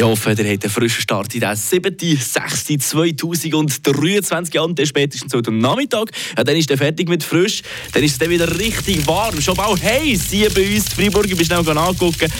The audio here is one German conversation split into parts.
Ich hoffe, ihr habt einen frischen Start in den 7.6.2023 an, spätestens heute Nachmittag. Ja, dann ist er fertig mit frisch. Dann ist es wieder richtig warm. Schon bald heiß hier bei uns in Freiburg. Ich bin schnell angucken.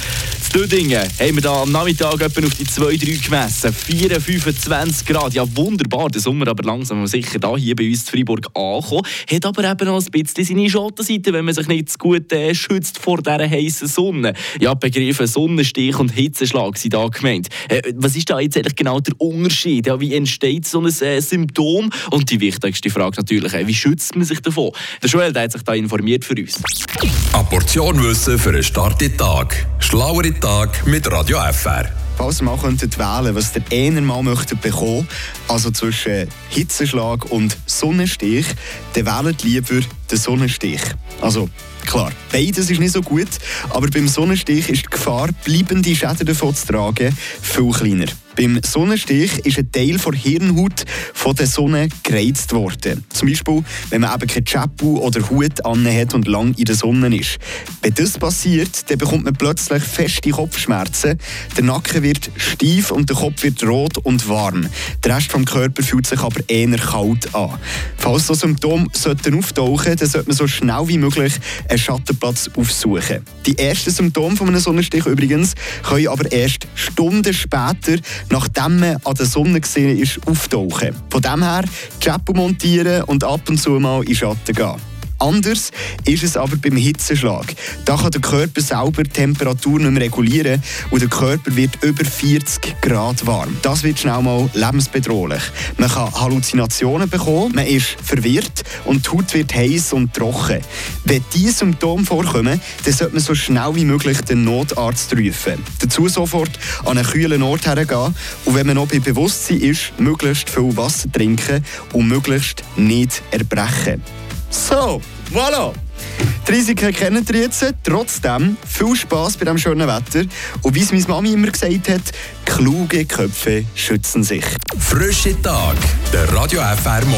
Dödingen haben wir da am Nachmittag etwa auf die 2-3 gemessen. 4, 25 Grad. Ja, wunderbar. Der Sommer aber langsam sicher da hier bei uns in Freiburg angekommen. Hat aber eben noch ein bisschen seine Schattenseite, wenn man sich nicht zu gut äh, schützt vor dieser heißen Sonne. Ja, Begriffe Sonnenstich und Hitzeschlag sind da gemeint. Äh, was ist da jetzt eigentlich genau der Unterschied? Ja, wie entsteht so ein äh, Symptom? Und die wichtigste Frage natürlich, äh, wie schützt man sich davon? Der Joel der hat sich da informiert für uns. Portion Wissen für einen starken Tag. Schlauere Tag mit Radio FR. Falls ihr mal könntet wählen was der einer mal möchte bekommen, also zwischen Hitzeschlag und Sonnenstich, dann wählt lieber den Sonnenstich. Also klar, beides ist nicht so gut, aber beim Sonnenstich ist die Gefahr, bleibende Schäden davon zu tragen, viel kleiner. Beim Sonnenstich ist ein Teil der Hirnhaut von der Sonne gereizt worden. Zum Beispiel, wenn man eben kein Chapu oder Hut hat und lang in der Sonne ist. Wenn das passiert, dann bekommt man plötzlich feste Kopfschmerzen. Der Nacken wird steif und der Kopf wird rot und warm. Der Rest des Körpers fühlt sich aber eher kalt an. Falls so Symptome sollten auftauchen, dann sollte man so schnell wie möglich einen Schattenplatz aufsuchen. Die ersten Symptome von einem Sonnenstich übrigens können aber erst Stunden später nachdem man an der Sonne gesehen ist, auftauchen. Von dem her, Chapeau montieren und ab und zu mal in Schatten gehen. Anders ist es aber beim Hitzeschlag. Da kann der Körper selber die Temperatur nicht mehr regulieren und der Körper wird über 40 Grad warm. Das wird schnell mal lebensbedrohlich. Man kann Halluzinationen bekommen, man ist verwirrt und die Haut wird heiß und trocken. Wenn diese Symptome vorkommen, dann sollte man so schnell wie möglich den Notarzt rufen. Dazu sofort an einen kühlen Ort hergehen und wenn man noch bei Bewusstsein ist, möglichst viel Wasser trinken und möglichst nicht erbrechen. So, voilà! Die Risiken kennen ihr jetzt. Trotzdem viel Spass bei diesem schönen Wetter. Und wie es meine Mami immer gesagt hat, kluge Köpfe schützen sich. Frische Tag, der Radio FR Morgen.